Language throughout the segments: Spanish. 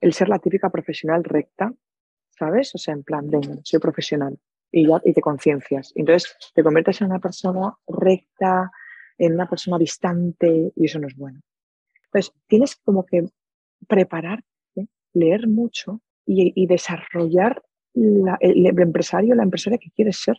el ser la típica profesional recta, ¿sabes? O sea, en plan, venga, soy profesional y ya y te conciencias. Entonces te conviertes en una persona recta, en una persona distante y eso no es bueno. Entonces tienes como que prepararte, leer mucho y, desarrollar el, el empresario, la empresaria que quieres ser.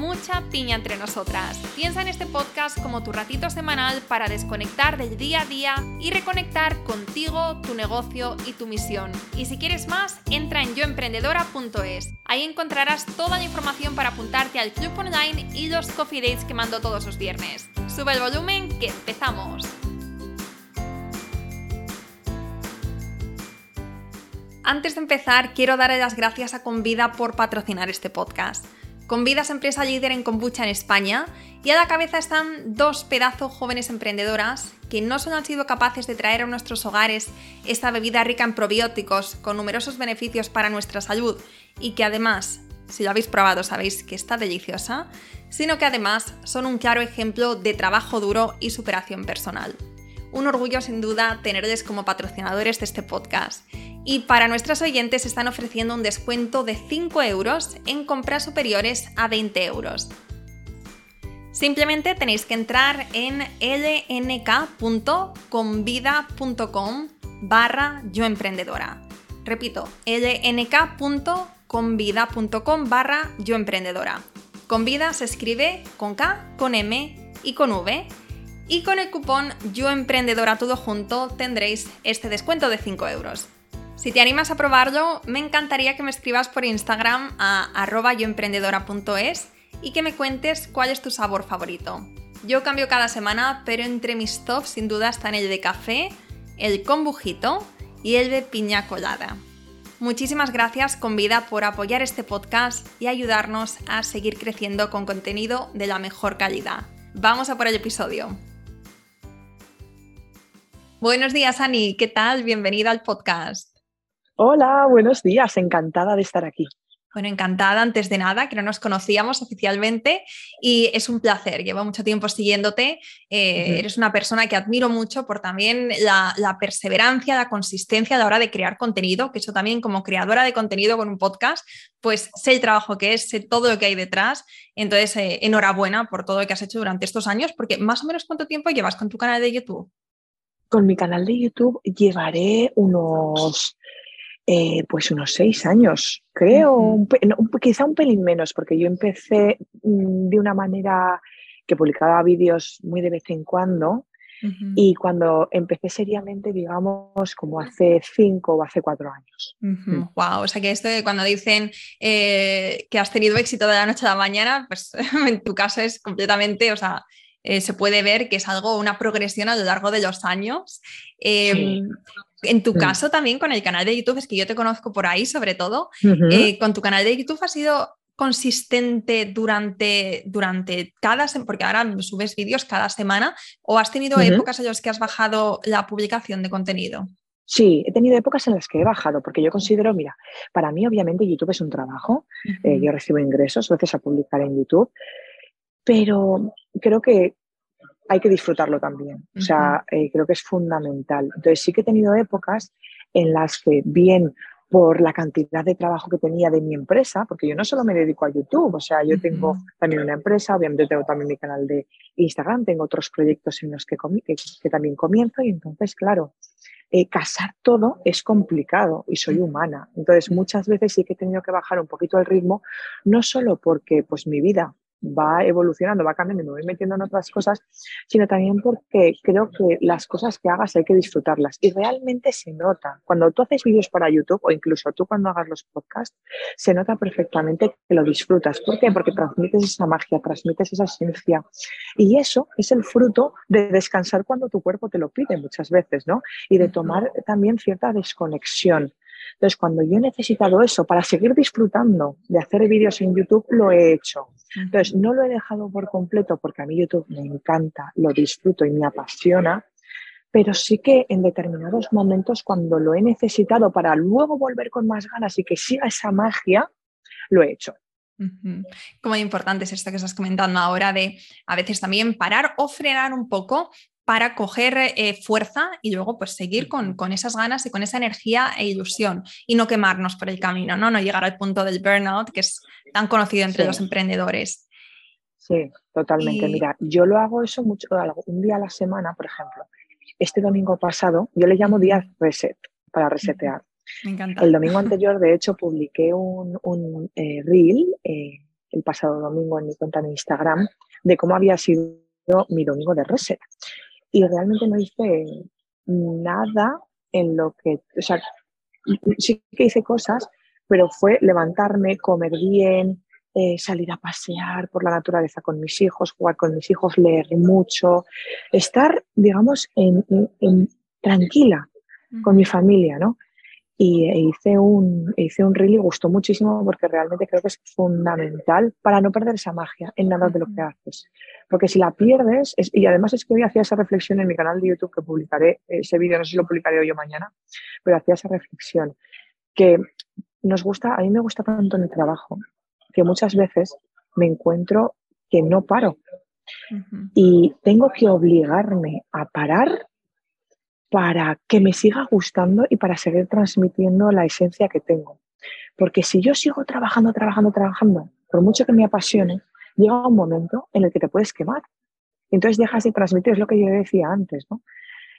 mucha piña entre nosotras. Piensa en este podcast como tu ratito semanal para desconectar del día a día y reconectar contigo, tu negocio y tu misión. Y si quieres más, entra en yoemprendedora.es. Ahí encontrarás toda la información para apuntarte al club online y los coffee dates que mando todos los viernes. Sube el volumen que empezamos. Antes de empezar, quiero darle las gracias a Convida por patrocinar este podcast. Convida es empresa líder en kombucha en España y a la cabeza están dos pedazos jóvenes emprendedoras que no solo han sido capaces de traer a nuestros hogares esta bebida rica en probióticos con numerosos beneficios para nuestra salud y que además, si lo habéis probado sabéis que está deliciosa, sino que además son un claro ejemplo de trabajo duro y superación personal. Un orgullo sin duda tenerles como patrocinadores de este podcast y para nuestros oyentes están ofreciendo un descuento de 5 euros en compras superiores a 20 euros. Simplemente tenéis que entrar en lnk.convida.com barra yoemprendedora. Repito, lnk.convida.com barra yoemprendedora. Convida se escribe con K, con M y con V. Y con el cupón YoEmprendedora todo junto tendréis este descuento de 5 euros. Si te animas a probarlo, me encantaría que me escribas por Instagram a yoemprendedora.es y que me cuentes cuál es tu sabor favorito. Yo cambio cada semana, pero entre mis tops sin duda están el de café, el con bujito y el de piña colada. Muchísimas gracias Convida por apoyar este podcast y ayudarnos a seguir creciendo con contenido de la mejor calidad. Vamos a por el episodio. Buenos días Ani, ¿qué tal? Bienvenida al podcast. Hola, buenos días, encantada de estar aquí. Bueno, encantada antes de nada, que no nos conocíamos oficialmente y es un placer. Llevo mucho tiempo siguiéndote. Eh, eres una persona que admiro mucho por también la, perseverancia, la consistencia a la hora de crear contenido, que eso también como creadora de contenido con un podcast, pues sé el trabajo que es, sé todo lo que hay detrás. Entonces, eh, enhorabuena por todo lo que has hecho durante estos años, porque más o menos cuánto tiempo llevas con tu canal de YouTube. Con mi canal de YouTube llevaré unos eh, pues unos seis años, creo, quizá un pelín menos, porque yo empecé mm, de una manera que publicaba vídeos muy de vez en cuando. Y cuando empecé seriamente, digamos, como hace cinco o hace cuatro años. Wow, mm. o sea que esto de cuando dicen eh, que has tenido éxito de la noche a la mañana, pues en tu caso es completamente, o sea, eh, se puede ver que es algo, una progresión a lo largo de los años. Em, en tu caso también con el canal de YouTube, es que yo te conozco por ahí sobre todo, eh, con tu canal de YouTube ha sido consistente durante, durante cada semana, porque ahora subes vídeos cada semana, o has tenido épocas en las que has bajado la publicación de contenido? Sí, he tenido épocas en las que he bajado, porque yo considero, mira, para mí obviamente YouTube es un trabajo, eh, yo recibo ingresos gracias a publicar en YouTube, pero creo que hay que disfrutarlo también. O sea, eh, creo que es fundamental. Entonces sí que he tenido épocas en las que bien por la cantidad de trabajo que tenía de mi empresa, porque yo no solo me dedico a YouTube, o sea, yo tengo también una empresa, obviamente tengo también mi canal de Instagram, tengo otros proyectos en los que, que, también comienzo y entonces, claro, eh, casar todo es complicado y soy humana. Entonces, muchas veces sí que he tenido que bajar un poquito el ritmo, no solo porque pues mi vida va evolucionando, va cambiando, me voy metiendo en otras cosas, sino también porque creo que las cosas que hagas hay que disfrutarlas y realmente se nota. Cuando tú haces vídeos para YouTube o incluso tú cuando hagas los podcasts, se nota perfectamente que lo disfrutas. ¿Por qué? Porque transmites esa magia, transmites esa esencia y eso es el fruto de descansar cuando tu cuerpo te lo pide muchas veces, ¿no? Y de tomar también cierta desconexión. Entonces, cuando yo he necesitado eso para seguir disfrutando de hacer vídeos en YouTube, lo he hecho. Entonces, no lo he dejado por completo porque a mí YouTube me encanta, lo disfruto y me apasiona, pero sí que en determinados momentos, cuando lo he necesitado para luego volver con más ganas y que siga esa magia, lo he hecho. Como importante es esto que estás comentando ahora de a veces también parar o frenar un poco para coger eh, fuerza y luego pues seguir con, esas ganas y con esa energía e ilusión y no quemarnos por el camino, no, no llegar al punto del burnout que es tan conocido entre los emprendedores. Sí, totalmente. Mira, yo lo hago eso mucho, un día a la semana, por ejemplo. Este domingo pasado, yo le llamo día reset, para resetear. Me encanta. El domingo anterior, de hecho, publiqué un, un eh, reel eh, el pasado domingo en mi cuenta de Instagram de cómo había sido mi domingo de reset y realmente no hice nada en lo que, o sea, sí que hice cosas, pero fue levantarme, comer bien, eh, salir a pasear por la naturaleza con mis hijos, jugar con mis hijos, leer mucho, estar, digamos, en, tranquila con mi familia, ¿no? Y e hice un, hice un reel y gustó muchísimo porque realmente creo que es fundamental para no perder esa magia en nada de lo que haces. Porque si la pierdes, y además es que hoy hacía esa reflexión en mi canal de YouTube que publicaré, ese vídeo no sé si lo publicaré hoy o mañana, pero hacía esa reflexión que nos gusta, a mí me gusta tanto en el trabajo, que muchas veces me encuentro que no paro. Y tengo que obligarme a parar para que me siga gustando y para seguir transmitiendo la esencia que tengo. Porque si yo sigo trabajando, trabajando, trabajando, por mucho que me apasione, llega un momento en el que te puedes quemar. Entonces dejas de transmitir, es lo que yo decía antes, ¿no?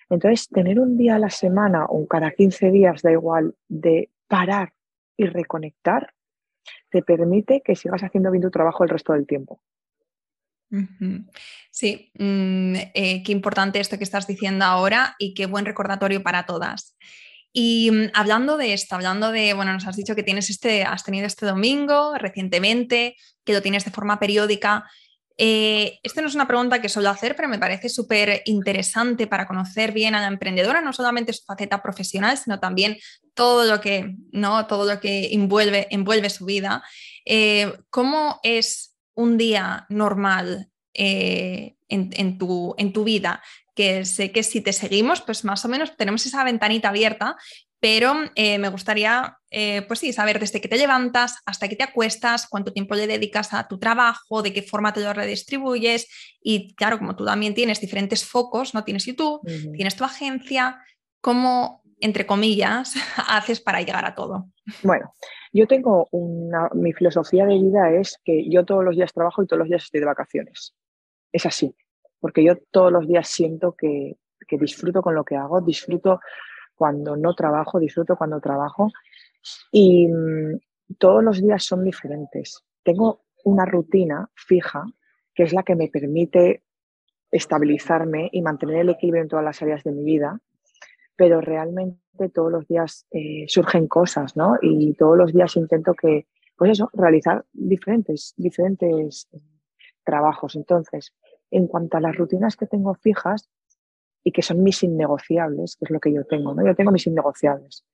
Entonces, tener un día a la semana o cada 15 días, da igual, de parar y reconectar, te permite que sigas haciendo bien tu trabajo el resto del tiempo. Sí, mm, eh, qué importante esto que estás diciendo ahora y qué buen recordatorio para todas. Y mm, hablando de esto, hablando de, bueno, nos has dicho que tienes este, has tenido este domingo recientemente, que lo tienes de forma periódica. Eh, no es una pregunta que suelo hacer, pero me parece súper interesante para conocer bien a la emprendedora, no solamente su faceta profesional, sino también todo lo que, ¿no? todo lo que envuelve, envuelve su vida. Eh, ¿Cómo es un día normal eh, en, tu, en, tu, vida, que sé que si te seguimos, pues más o menos tenemos esa ventanita abierta, pero eh, me gustaría, eh, pues sí, saber desde que te levantas hasta que te acuestas, cuánto tiempo le dedicas a tu trabajo, de qué forma te lo redistribuyes y claro, como tú también tienes diferentes focos, no tienes YouTube, tienes tu agencia, ¿cómo, entre comillas, haces para llegar a todo? Bueno, yo tengo una, mi filosofía de vida es que yo todos los días trabajo y todos los días estoy de vacaciones. Es así, porque yo todos los días siento que, que disfruto con lo que hago, disfruto cuando no trabajo, disfruto cuando trabajo y mm, todos los días son diferentes. Tengo una rutina fija que es la que me permite estabilizarme y mantener el equilibrio en todas las áreas de mi vida pero realmente todos los días eh, surgen cosas, ¿no? Y todos los días intento que, pues eso, realizar diferentes, diferentes trabajos. Entonces, en cuanto a las rutinas que tengo fijas y que son mis innegociables, que es lo que yo tengo, ¿no? Yo tengo mis innegociables,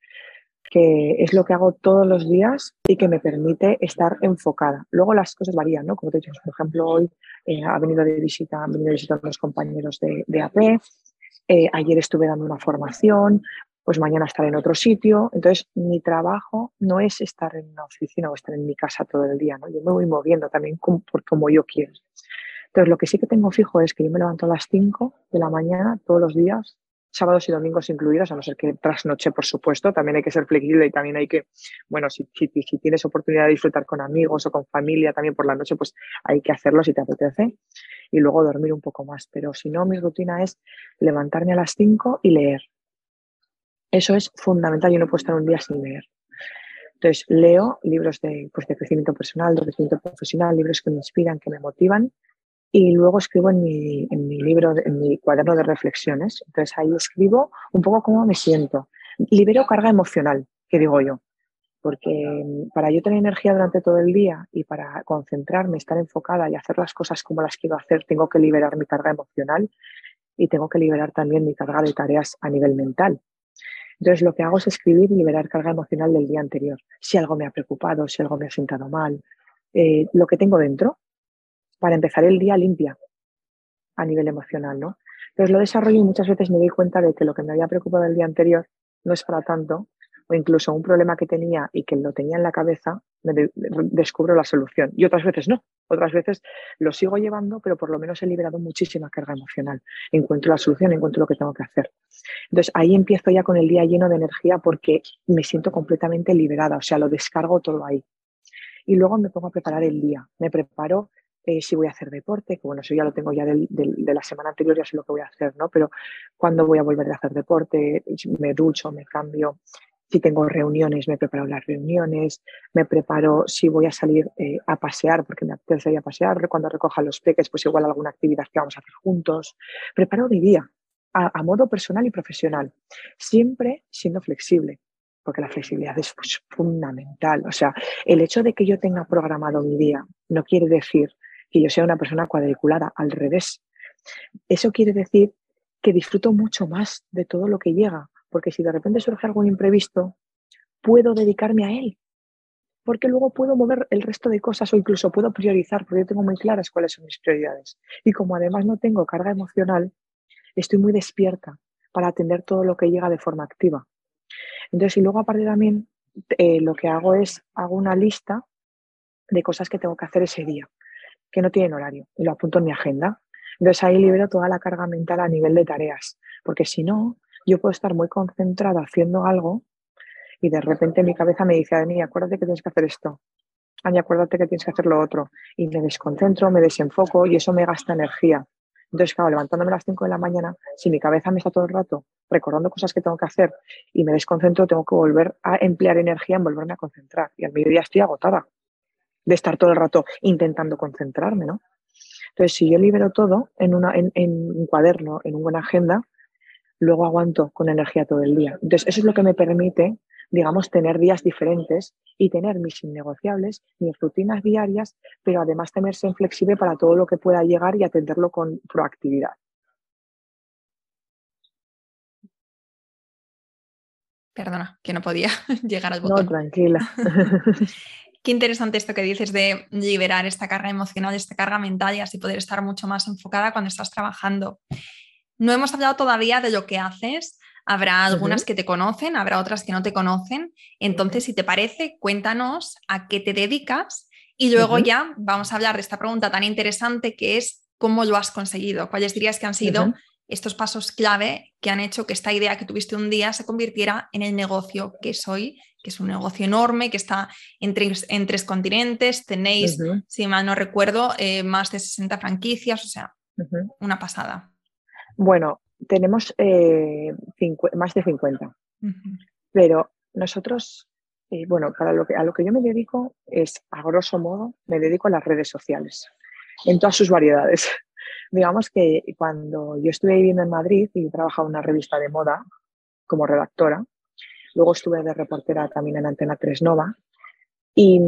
que es lo que hago todos los días y que me permite estar enfocada. Luego las cosas varían, ¿no? Como te he dicho, por ejemplo, hoy eh, ha venido de visita, han venido de visita los compañeros de, de AP, eh, ayer estuve dando una formación, pues mañana estaré en otro sitio. Entonces, mi trabajo no es estar en una oficina o estar en mi casa todo el día, ¿no? Yo me voy moviendo también como, como yo quiero. Entonces, lo que sí que tengo fijo es que yo me levanto a las 5 de la mañana todos los días, sábados y domingos incluidos, a no ser que trasnoche, por supuesto, también hay que ser flexible y también hay que, bueno, si, si, tienes oportunidad de disfrutar con amigos o con familia también por la noche, pues hay que hacerlo si te apetece y luego dormir un poco más. Pero si no, mi rutina es levantarme a las 5 y leer. Eso es fundamental, yo no puedo estar un día sin leer. Entonces, leo libros de, pues, de crecimiento personal, de crecimiento profesional, libros que me inspiran, que me motivan, y luego escribo en mi, en mi libro, en mi cuaderno de reflexiones. Entonces, ahí escribo un poco cómo me siento. Libero carga emocional, que digo yo, porque para yo tener energía durante todo el día y para concentrarme, estar enfocada y hacer las cosas como las quiero hacer, tengo que liberar mi carga emocional y tengo que liberar también mi carga de tareas a nivel mental. Entonces lo que hago es escribir y liberar carga emocional del día anterior. Si algo me ha preocupado, si algo me ha sentado mal, eh, lo que tengo dentro para empezar el día limpia a nivel emocional, ¿no? Entonces lo desarrollo y muchas veces me doy cuenta de que lo que me había preocupado el día anterior no es para tanto, o incluso un problema que tenía y que lo tenía en la cabeza, me descubro la solución. Y otras veces no. Otras veces lo sigo llevando, pero por lo menos he liberado muchísima carga emocional. Encuentro la solución, encuentro lo que tengo que hacer. Entonces ahí empiezo ya con el día lleno de energía porque me siento completamente liberada, o sea, lo descargo todo ahí. Y luego me pongo a preparar el día. Me preparo eh, si voy a hacer deporte, que bueno, eso ya lo tengo ya de la semana anterior, ya sé lo que voy a hacer, ¿no? Pero cuando voy a volver a hacer deporte, me ducho, me cambio, si tengo reuniones, me preparo las reuniones, me preparo si voy a salir eh, a pasear, porque me apetece ir a pasear, cuando recoja los peques, pues igual alguna actividad que vamos a hacer juntos. Preparo mi día a, modo personal y profesional, siempre siendo flexible, porque la flexibilidad es pues, fundamental. O sea, el hecho de que yo tenga programado mi día no quiere decir que yo sea una persona cuadriculada, al revés. Eso quiere decir que disfruto mucho más de todo lo que llega, porque si de repente surge algún imprevisto, puedo dedicarme a él, porque luego puedo mover el resto de cosas o incluso puedo priorizar, porque yo tengo muy claras cuáles son mis prioridades. Y como además no tengo carga emocional, estoy muy despierta para atender todo lo que llega de forma activa. Entonces, y luego aparte también eh, lo que hago es, hago una lista de cosas que tengo que hacer ese día, que no tienen horario, y lo apunto en mi agenda. Entonces ahí libero toda la carga mental a nivel de tareas, porque si no, yo puedo estar muy concentrada haciendo algo y de repente mi cabeza me dice, Ani, acuérdate que tienes que hacer esto. Ani, acuérdate que tienes que hacer lo otro. Y me desconcentro, me desenfoco y eso me gasta energía. Entonces, claro, levantándome a las 5 de la mañana, si mi cabeza me está todo el rato recordando cosas que tengo que hacer y me desconcentro, tengo que volver a emplear energía en volverme a concentrar. Y al mediodía estoy agotada de estar todo el rato intentando concentrarme, ¿no? Entonces, si yo libero todo en, una, en un cuaderno, en una buena agenda, luego aguanto con energía todo el día. Entonces, eso es lo que me permite, digamos, tener días diferentes y tener mis innegociables, mis rutinas diarias, pero además tenerse flexible para todo lo que pueda llegar y atenderlo con proactividad. Perdona, que no podía llegar al botón. No, tranquila. Qué interesante esto que dices de liberar esta carga emocional, esta carga mental y así poder estar mucho más enfocada cuando estás trabajando. No hemos hablado todavía de lo que haces. Habrá algunas que te conocen, habrá otras que no te conocen. Entonces, si te parece, cuéntanos a qué te dedicas y luego ya vamos a hablar de esta pregunta tan interesante que es cómo lo has conseguido. ¿Cuáles dirías que han sido estos pasos clave que han hecho que esta idea que tuviste un día se convirtiera en el negocio que soy, que es un negocio enorme, que está en tres, en tres continentes, tenéis, si mal no recuerdo, eh, más de 60 franquicias, o sea, una pasada. Bueno, tenemos eh, más de 50, pero nosotros, eh, bueno, para lo que, a lo que yo me dedico es, a grosso modo, me dedico a las redes sociales, en todas sus variedades. Digamos que cuando yo estuve viviendo en Madrid y trabajaba en una revista de moda como redactora, luego estuve de reportera también en Antena 3 Nova y,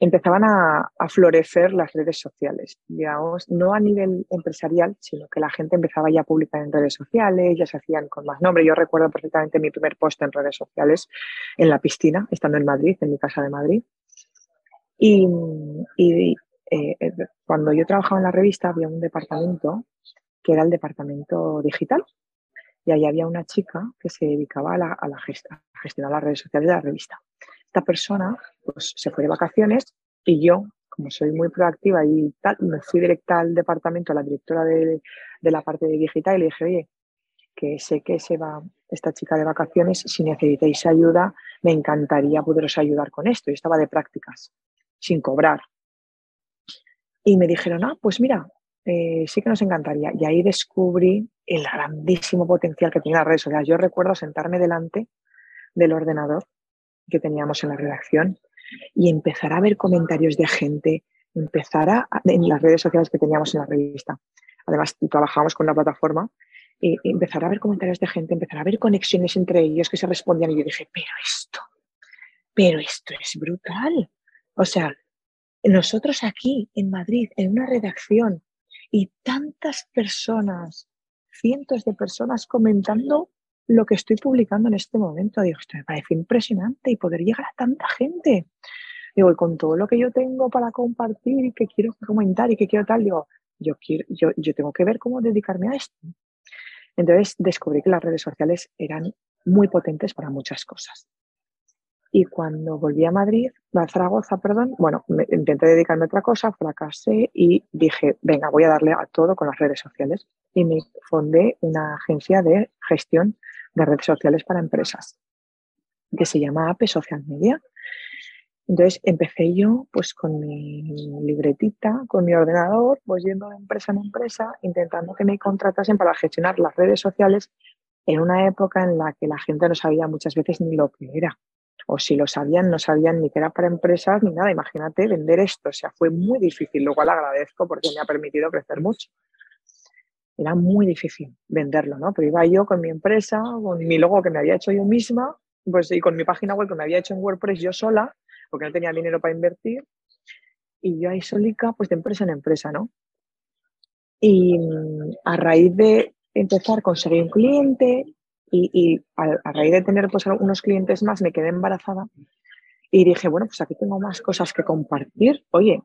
empezaban a, florecer las redes sociales, digamos, no a nivel empresarial, sino que la gente empezaba ya a publicar en redes sociales, ya se hacían con más nombre. Yo recuerdo perfectamente mi primer post en redes sociales en la piscina, estando en Madrid, en mi casa de Madrid. Y, eh, eh, cuando yo trabajaba en la revista había un departamento que era el departamento digital. Y ahí había una chica que se dedicaba a, la, a, a gestionar las redes sociales de la revista esta persona pues, se fue de vacaciones y yo, como soy muy proactiva y tal, me fui directa al departamento, a la directora de, la parte de digital y le dije, oye, que sé que se va esta chica de vacaciones, si necesitáis ayuda, me encantaría poderos ayudar con esto. Yo estaba de prácticas, sin cobrar. Y me dijeron, ah, pues mira, eh, sí que nos encantaría. Y ahí descubrí el grandísimo potencial que tenía las redes sociales. Yo recuerdo sentarme delante del ordenador que teníamos en la redacción y empezar a ver comentarios de gente, empezar a, en las redes sociales que teníamos en la revista. Además, trabajábamos con una plataforma y, empezar a ver comentarios de gente, empezar a ver conexiones entre ellos que se respondían y yo dije, pero esto, pero esto es brutal. O sea, nosotros aquí en Madrid, en una redacción, y tantas personas, cientos de personas comentando lo que estoy publicando en este momento. Digo, esto me parece impresionante y poder llegar a tanta gente. Digo, y con todo lo que yo tengo para compartir y que quiero comentar y que quiero tal, digo, yo, quiero, yo, yo tengo que ver cómo dedicarme a esto. Entonces descubrí que las redes sociales eran muy potentes para muchas cosas. Y cuando volví a Madrid, a Zaragoza, perdón, bueno, intenté dedicarme a otra cosa, fracasé y dije, venga, voy a darle a todo con las redes sociales. Y me fundé una agencia de gestión de redes sociales para empresas que se llama APE Social Media. Entonces empecé yo pues con mi libretita, con mi ordenador, pues yendo de empresa en empresa, intentando que me contratasen para gestionar las redes sociales en una época en la que la gente no sabía muchas veces ni lo que era. O si lo sabían, no sabían ni que era para empresas ni nada. Imagínate vender esto. O sea, fue muy difícil. Lo cual agradezco porque me ha permitido crecer mucho era muy difícil venderlo, ¿no? Pero iba yo con mi empresa, con mi logo que me había hecho yo misma, pues y con mi página web que me había hecho en WordPress yo sola, porque no tenía dinero para invertir, y yo ahí solica, pues de empresa en empresa, ¿no? Y mm, a raíz de empezar a conseguir un cliente y, a, raíz de tener pues unos clientes más me quedé embarazada y dije, bueno, pues aquí tengo más cosas que compartir. Oye,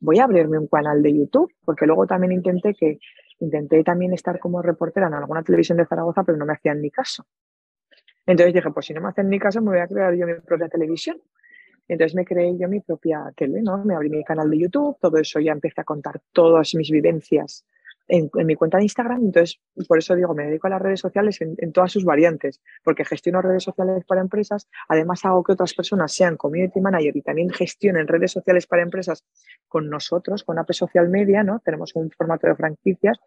voy a abrirme un canal de YouTube, porque luego también intenté que Intenté también estar como reportera en alguna televisión de Zaragoza, pero no me hacían ni caso. Entonces dije, pues si no me hacen ni caso, me voy a crear yo mi propia televisión. Entonces me creé yo mi propia tele, ¿no? Me abrí mi canal de YouTube, todo eso ya empecé a contar todas mis vivencias en, mi cuenta de Instagram. Entonces, por eso digo, me dedico a las redes sociales en, todas sus variantes, porque gestiono redes sociales para empresas. Además, hago que otras personas sean community manager y también gestionen redes sociales para empresas con nosotros, con AP Social Media, ¿no? Tenemos un formato de franquicias,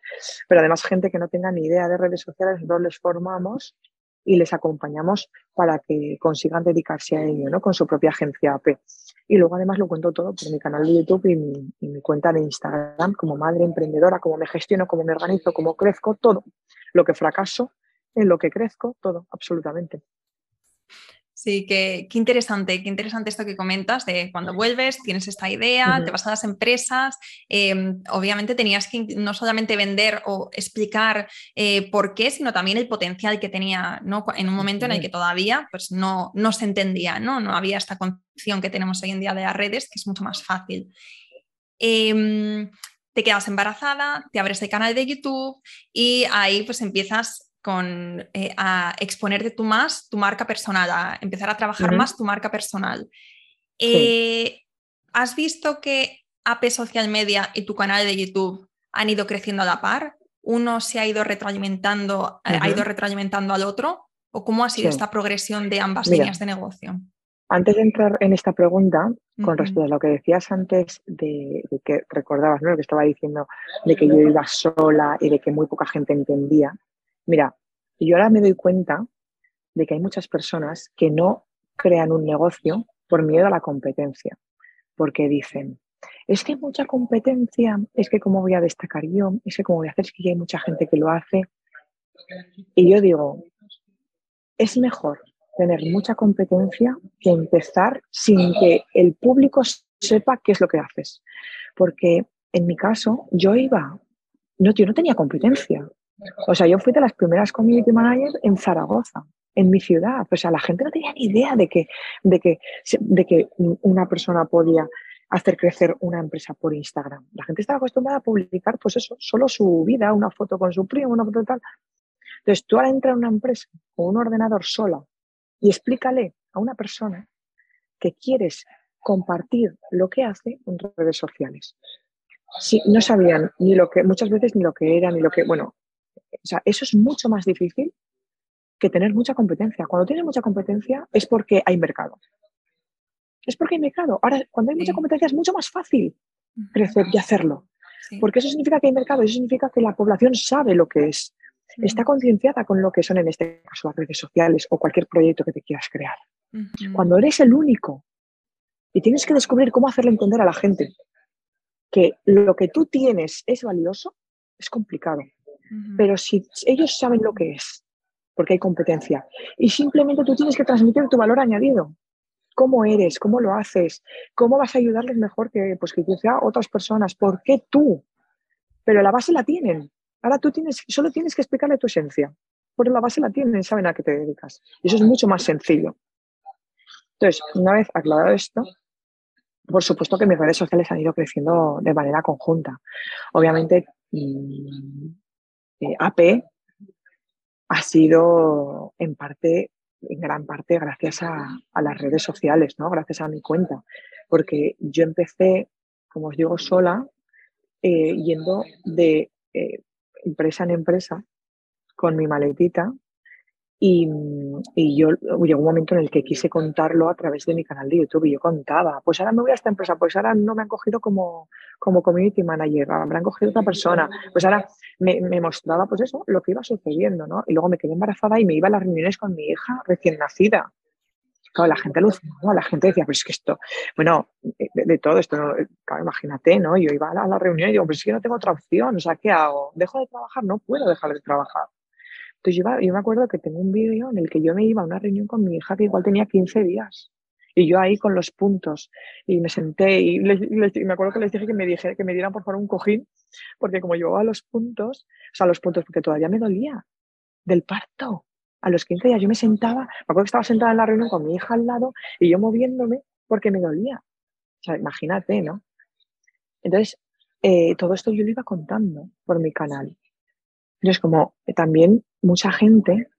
pero además gente que no tenga ni idea de redes sociales, nosotros les formamos y les acompañamos para que consigan dedicarse a ello, ¿no? Con su propia agencia AP. Y luego además lo cuento todo por mi canal de YouTube y mi, cuenta de Instagram como madre emprendedora, cómo me gestiono, cómo me organizo, cómo crezco, todo. Lo que fracaso, en lo que crezco, todo, absolutamente. Sí, qué, interesante, qué interesante esto que comentas de cuando vuelves, tienes esta idea, te vas a las empresas, em, obviamente tenías que no solamente vender o explicar eh, por qué, sino también el potencial que tenía ¿no? en un momento en el que todavía pues, no, no se entendía, ¿no? no había esta concepción que tenemos hoy en día de las redes, que es mucho más fácil. Em, te quedas embarazada, te abres el canal de YouTube y ahí pues empiezas con, eh, a exponerte tú más tu marca personal, a empezar a trabajar más tu marca personal. Eh, ¿Has visto que AP Social Media y tu canal de YouTube han ido creciendo a la par? ¿Uno se ha ido retroalimentando, eh, ha ido retroalimentando al otro? ¿O cómo ha sido esta progresión de ambas líneas de negocio? Antes de entrar en esta pregunta, con respecto a lo que decías antes de, que recordabas, ¿no? Lo que estaba diciendo de que yo iba sola y de que muy poca gente entendía. Mira, yo ahora me doy cuenta de que hay muchas personas que no crean un negocio por miedo a la competencia, porque dicen, es que hay mucha competencia, es que cómo voy a destacar yo, es que cómo voy a hacer, es que hay mucha gente que lo hace. Y yo digo, es mejor tener mucha competencia que empezar sin que el público sepa qué es lo que haces. Porque en mi caso, yo iba, no, yo no tenía competencia. O sea, yo fui de las primeras community managers en Zaragoza, en mi ciudad. O sea, la gente no tenía ni idea de que, de que, de que una persona podía hacer crecer una empresa por Instagram. La gente estaba acostumbrada a publicar, pues eso, solo su vida, una foto con su primo, una foto tal. Entonces, tú ahora entras a una empresa con un ordenador sola y explícale a una persona que quieres compartir lo que hace en redes sociales. Sí, no sabían ni lo que, muchas veces ni lo que era, ni lo que, bueno, o sea, eso es mucho más difícil que tener mucha competencia. Cuando tienes mucha competencia es porque hay mercado. Es porque hay mercado. Ahora, cuando hay mucha competencia es mucho más fácil crecer y hacerlo. Porque eso significa que hay mercado, eso significa que la población sabe lo que es. Está concienciada con lo que son, en este caso, las redes sociales o cualquier proyecto que te quieras crear. Cuando eres el único y tienes que descubrir cómo hacerle entender a la gente que lo que tú tienes es valioso, es complicado. Pero si ellos saben lo que es, porque hay competencia, y simplemente tú tienes que transmitir tu valor añadido, cómo eres, cómo lo haces, cómo vas a ayudarles mejor que, pues, que quizá otras personas, por qué tú. Pero la base la tienen. Ahora tú tienes, solo tienes que explicarle tu esencia, porque la base la tienen, saben a qué te dedicas. Y eso es mucho más sencillo. Entonces, una vez aclarado esto, por supuesto que mis redes sociales han ido creciendo de manera conjunta. Obviamente, mm, eh, AP ha sido en parte, en gran parte, gracias a, las redes sociales, ¿no? Gracias a mi cuenta. Porque yo empecé, como os digo, sola, eh, yendo de eh, empresa en empresa con mi maletita y, y, yo llegó un momento en el que quise contarlo a través de mi canal de YouTube y yo contaba, pues ahora me voy a esta empresa, pues ahora no me han cogido como, como community manager, me han cogido otra persona, pues ahora me, mostraba pues eso, lo que iba sucediendo, ¿no? Y luego me quedé embarazada y me iba a las reuniones con mi hija recién nacida. Claro, la gente alucinaba, la gente decía, pero es que esto, bueno, de, todo esto, claro, imagínate, ¿no? Yo iba a la, a la reunión y digo, pues es que no tengo otra opción, o sea, ¿qué hago? ¿Dejo de trabajar? No puedo dejar de trabajar. Entonces yo, me acuerdo que tengo un vídeo en el que yo me iba a una reunión con mi hija que igual tenía 15 días. Y yo ahí con los puntos. Y me senté y, me acuerdo que les dije que me, dije, que me dieran por favor un cojín, porque como llevaba los puntos, o sea, los puntos, porque todavía me dolía del parto. A los 15 días yo me sentaba, me acuerdo que estaba sentada en la reunión con mi hija al lado y yo moviéndome porque me dolía. O sea, imagínate, ¿no? Entonces, eh, todo esto yo lo iba contando por mi canal. Entonces, como también mucha gente,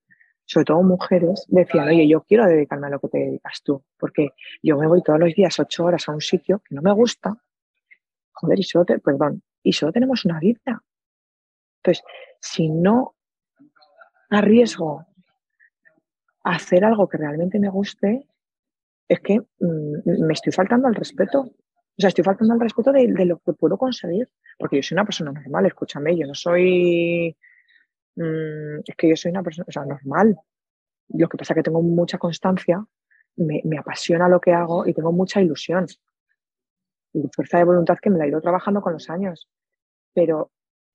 sobre todo mujeres, decían, oye, yo quiero dedicarme a lo que te dedicas tú, porque yo me voy todos los días ocho horas a un sitio que no me gusta, joder, y solo, perdón, y solo tenemos una vida. Entonces, si no arriesgo a hacer algo que realmente me guste, es que mm, me estoy faltando al respeto. O sea, estoy faltando al respeto de, lo que puedo conseguir. Porque yo soy una persona normal, escúchame, yo no soy Mm, es que yo soy una persona, o sea, normal. Lo que pasa es que tengo mucha constancia, me, apasiona lo que hago y tengo mucha ilusión. Y fuerza de voluntad que me la he ido trabajando con los años. Pero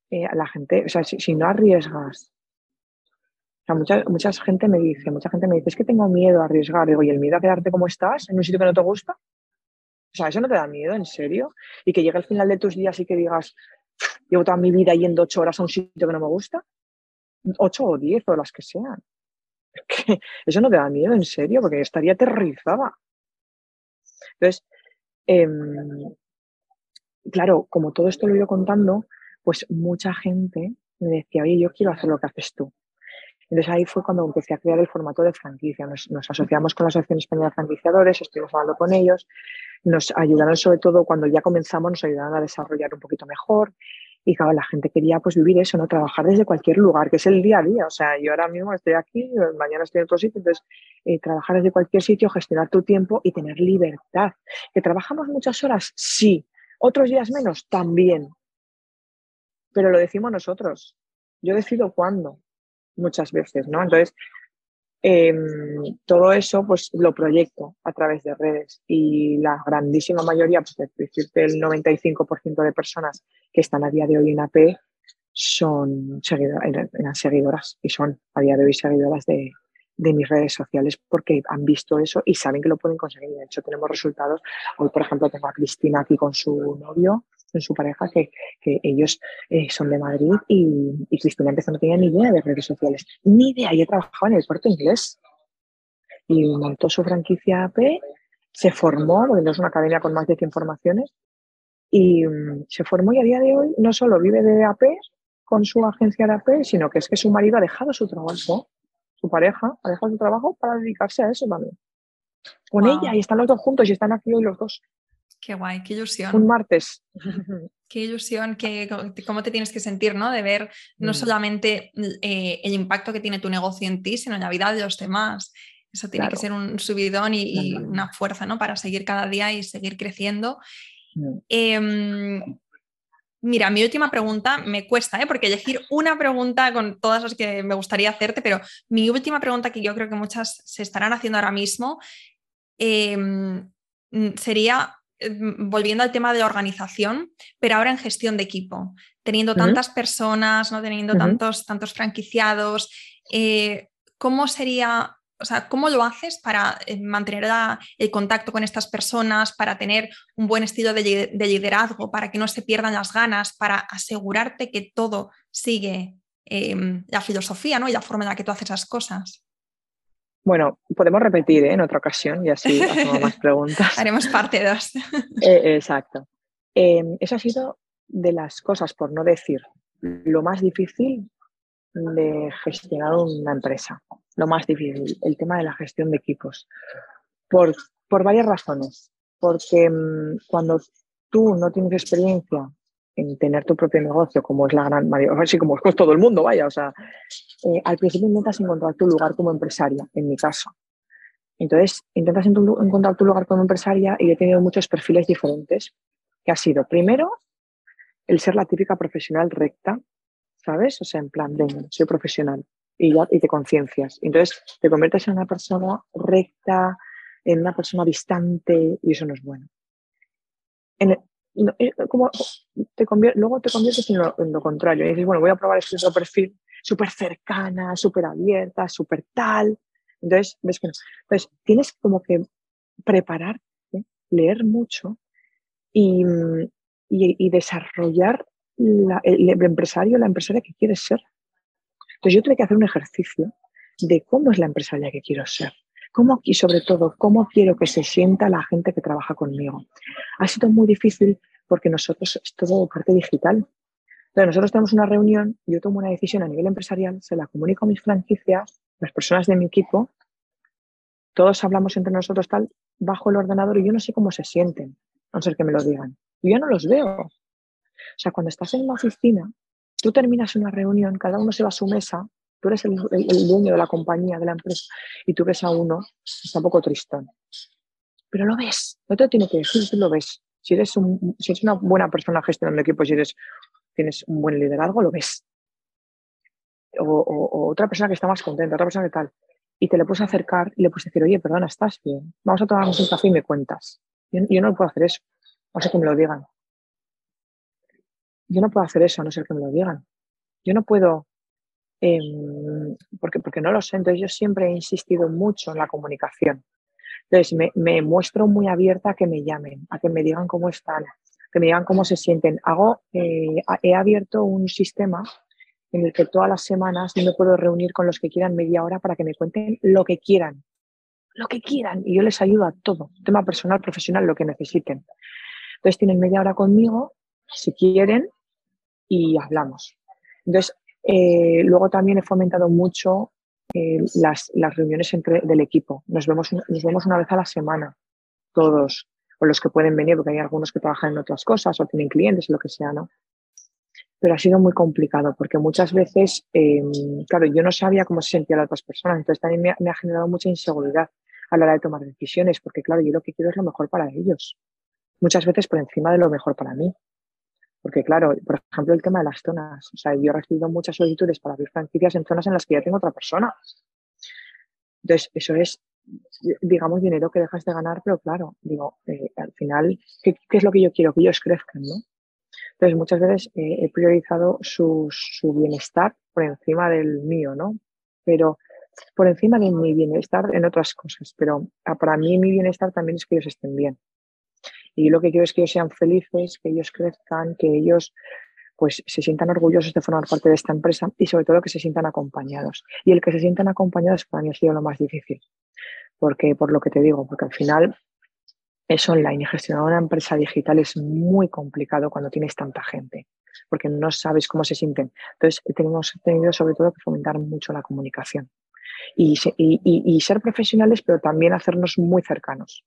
eh, la gente, o sea, si, no arriesgas, o sea, mucha, mucha gente me dice, mucha gente me dice, es que tengo miedo a arriesgar. Digo, ¿y el miedo a quedarte como estás en un sitio que no te gusta? O sea, ¿eso no te da miedo, en serio? Y que llegue el final de tus días y que digas, llevo toda mi vida yendo ocho horas a un sitio que no me gusta. 8 o 10 o las que sean. eso no te da miedo, en serio, porque estaría aterrorizada. Entonces, em, claro, como todo esto lo he ido contando, pues mucha gente me decía, oye, yo quiero hacer lo que haces tú. Entonces ahí fue cuando empecé a crear el formato de franquicia. Nos, nos, asociamos con la Asociación Española de Franquiciadores, estuvimos hablando con ellos, nos ayudaron sobre todo cuando ya comenzamos, nos ayudaron a desarrollar un poquito mejor y claro, la gente quería pues vivir eso, ¿no? Trabajar desde cualquier lugar, que es el día a día. O sea, yo ahora mismo estoy aquí, mañana estoy en otro sitio, entonces eh, trabajar desde cualquier sitio, gestionar tu tiempo y tener libertad. ¿Que trabajamos muchas horas? Sí. ¿Otros días menos? También. Pero lo decimos nosotros. Yo decido cuándo, muchas veces, ¿no? Entonces, Em, todo eso pues lo proyecto a través de redes y la grandísima mayoría, pues decirte el 95% de personas que están a día de hoy en AP son seguidoras, seguidoras y son a día de hoy seguidoras de, de mis redes sociales porque han visto eso y saben que lo pueden conseguir. De hecho, tenemos resultados. Hoy, por ejemplo, tengo a Cristina aquí con su novio en su pareja, que, que ellos eh, son de Madrid y, y, Cristina empezó, no tenía ni idea de redes sociales, ni idea, ella trabajaba en el puerto inglés y montó su franquicia AP, se formó, porque no es una academia con más de 100 formaciones, y um, se formó y a día de hoy no solo vive de AP con su agencia de AP, sino que es que su marido ha dejado su trabajo, su pareja ha dejado su trabajo para dedicarse a eso también. Con ella y están los dos juntos y están aquí hoy los dos. Qué guay, qué ilusión. Un martes. Qué ilusión, qué, cómo te tienes que sentir, ¿no? De ver no mm. solamente eh, el impacto que tiene tu negocio en ti, sino en la vida de los demás. Eso tiene que ser un subidón y, una fuerza, ¿no? Para seguir cada día y seguir creciendo. Mm. Em, Mira, mi última pregunta me cuesta, ¿eh? porque elegir una pregunta con todas las que me gustaría hacerte, pero mi última pregunta que yo creo que muchas se estarán haciendo ahora mismo em, sería, volviendo al tema de organización, pero ahora en gestión de equipo, teniendo tantas personas, no teniendo tantos, tantos franquiciados, eh, ¿cómo sería o sea, ¿cómo lo haces para eh, mantener el contacto con estas personas, para tener un buen estilo de, liderazgo, para que no se pierdan las ganas, para asegurarte que todo sigue em, la filosofía ¿no? y la forma en la que tú haces las cosas? Bueno, podemos repetir ¿eh? en otra ocasión y así hacemos más preguntas. Haremos parte dos. Eh, exacto. Em, eso ha sido de las cosas, por no decir, lo más difícil de gestionar una empresa lo más difícil, el tema de la gestión de equipos. Por, por varias razones. Porque mm, cuando tú no tienes experiencia en tener tu propio negocio, como es la gran mayoría, así como es todo el mundo, vaya, o sea, eh, al principio intentas encontrar tu lugar como empresaria, en mi caso. Entonces, intentas encontrar tu lugar como empresaria y he tenido muchos perfiles diferentes, que ha sido, primero, el ser la típica profesional recta, ¿sabes? O sea, en plan, venga, soy profesional y, ya, y te conciencias. Entonces te conviertes en una persona recta, en una persona distante y eso no es bueno. En eh, como te luego te conviertes en lo, contrario y dices, bueno, voy a probar este otro perfil súper cercana, súper abierta, súper tal. Entonces, ves que no. Entonces, tienes como que prepararte, leer mucho y, y, desarrollar la, el, el empresario, la empresaria que quieres ser. Entonces yo tuve que hacer un ejercicio de cómo es la empresaria que quiero ser. Cómo, y sobre todo, cómo quiero que se sienta la gente que trabaja conmigo. Ha sido muy difícil porque nosotros es todo parte digital. Entonces nosotros tenemos una reunión, yo tomo una decisión a nivel empresarial, se la comunico a mis franquicias, las personas de mi equipo, todos hablamos entre nosotros tal, bajo el ordenador y yo no sé cómo se sienten, a no ser que me lo digan. Yo no los veo. O sea, cuando estás en una oficina, Tú terminas una reunión, cada uno se va a su mesa, eres el, dueño de la compañía, de la empresa, y tú ves a uno, está un poco tristón. Pero lo ves, no te tiene que decir, tú lo ves. Si eres, un, si eres una buena persona gestionando equipos, si eres, tienes un buen liderazgo, lo ves. O, otra persona que está más contenta, otra persona que tal. Y te le puedes acercar y le puedes decir, oye, perdona, ¿estás bien? Vamos a tomarnos un café y me cuentas. Yo, yo no puedo hacer eso. No sé que me lo digan. Yo no puedo hacer eso a no ser que me lo digan. Yo no puedo, em, porque, porque no lo sé. Entonces yo siempre he insistido mucho en la comunicación. Entonces me, me, muestro muy abierta a que me llamen, a que me digan cómo están, que me digan cómo se sienten. Hago, eh, he abierto un sistema en el que todas las semanas me puedo reunir con los que quieran media hora para que me cuenten lo que quieran, lo que quieran, y yo les ayudo a todo, tema personal, profesional, lo que necesiten. Entonces tienen media hora conmigo, si quieren, y hablamos. Entonces, eh, luego también he fomentado mucho eh, las, reuniones entre, del equipo. Nos vemos, nos vemos una vez a la semana, todos, o los que pueden venir, porque hay algunos que trabajan en otras cosas o tienen clientes, lo que sea, ¿no? Pero ha sido muy complicado porque muchas veces, em, claro, yo no sabía cómo se sentían las otras personas, entonces también me me ha generado mucha inseguridad a la hora de tomar decisiones, porque claro, yo lo que quiero es lo mejor para ellos, muchas veces por encima de lo mejor para mí. Porque claro, por ejemplo, el tema de las zonas. O sea, yo he recibido muchas solicitudes para abrir franquicias en zonas en las que ya tengo otra persona. Entonces, eso es, digamos, dinero que dejas de ganar, pero claro, digo, eh, al final, ¿qué, es lo que yo quiero? Que ellos crezcan, ¿no? Entonces, muchas veces eh, he priorizado su, su bienestar por encima del mío, ¿no? Pero por encima de mi bienestar en otras cosas. Pero ah, para mí mi bienestar también es que ellos estén bien. Y yo lo que quiero es que ellos sean felices, que ellos crezcan, que ellos pues se sientan orgullosos de formar parte de esta empresa y sobre todo que se sientan acompañados. Y el que se sientan acompañados para mí ha sido lo más difícil, porque por lo que te digo, porque al final es online y gestionar una empresa digital es muy complicado cuando tienes tanta gente, porque no sabes cómo se sienten. Entonces, tenemos tenido sobre todo que fomentar mucho la comunicación y, y ser profesionales, pero también hacernos muy cercanos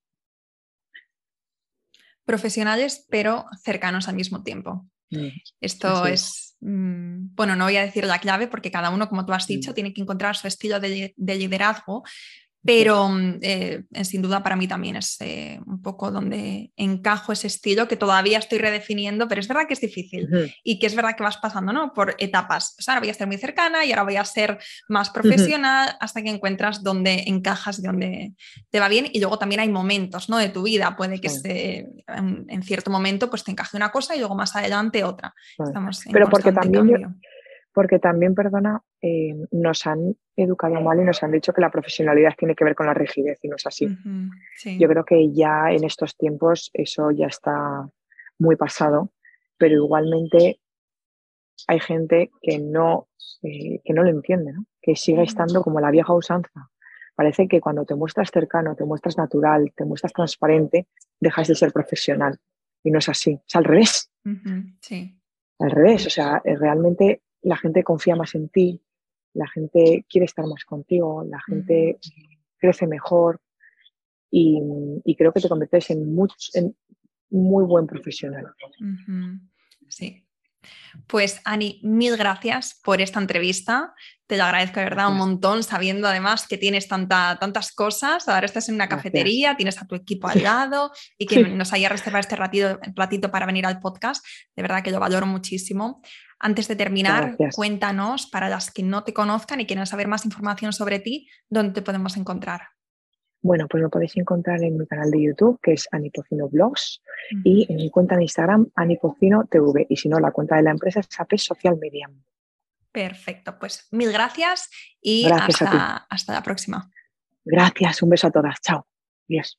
profesionales, pero cercanos al mismo tiempo. Mm, Esto es, mm, bueno, no voy a decir la clave porque cada uno, como tú has dicho, tiene que encontrar su estilo de, liderazgo, pero mm, eh, sin duda para mí también es eh, un poco donde encajo ese estilo que todavía estoy redefiniendo, pero es verdad que es difícil y que es verdad que vas pasando ¿no? por etapas. O sea, ahora voy a ser muy cercana y ahora voy a ser más profesional hasta que encuentras dónde encajas y dónde te va bien. Y luego también hay momentos ¿no? de tu vida, puede que en, cierto momento pues te encaje una cosa y luego más adelante otra. pero porque también porque también, perdona, eh, nos han educado mal y nos han dicho que la profesionalidad tiene que ver con la rigidez y no es así. Yo creo que ya en estos tiempos eso ya está muy pasado, pero igualmente hay gente que no, eh, que no lo entiende, que sigue estando como la vieja usanza. Parece que cuando te muestras cercano, te muestras natural, te muestras transparente, dejas de ser profesional. Y no es así, es al revés. Sí. Al revés, o sea, realmente la gente confía más en ti, la gente quiere estar más contigo, la gente crece mejor y, creo que te conviertes en, en muy buen profesional. Sí. Pues Ani, mil gracias por esta entrevista. Te lo agradezco de verdad un montón, sabiendo además que tienes tanta, tantas cosas. Ahora estás en una cafetería, tienes a tu equipo al lado y que nos haya reservado este ratito, ratito para venir al podcast. De verdad que lo valoro muchísimo. Antes de terminar, cuéntanos, para las que no te conozcan y quieran saber más información sobre ti, ¿dónde te podemos encontrar? Bueno, pues me podéis encontrar en mi canal de YouTube, que es Anipocino Blogs, y en mi cuenta de Instagram, Anipocino TV. Y si no, la cuenta de la empresa es AP Social Media. Perfecto, pues mil gracias y hasta, hasta la próxima. Gracias, un beso a todas. Chao. Adiós.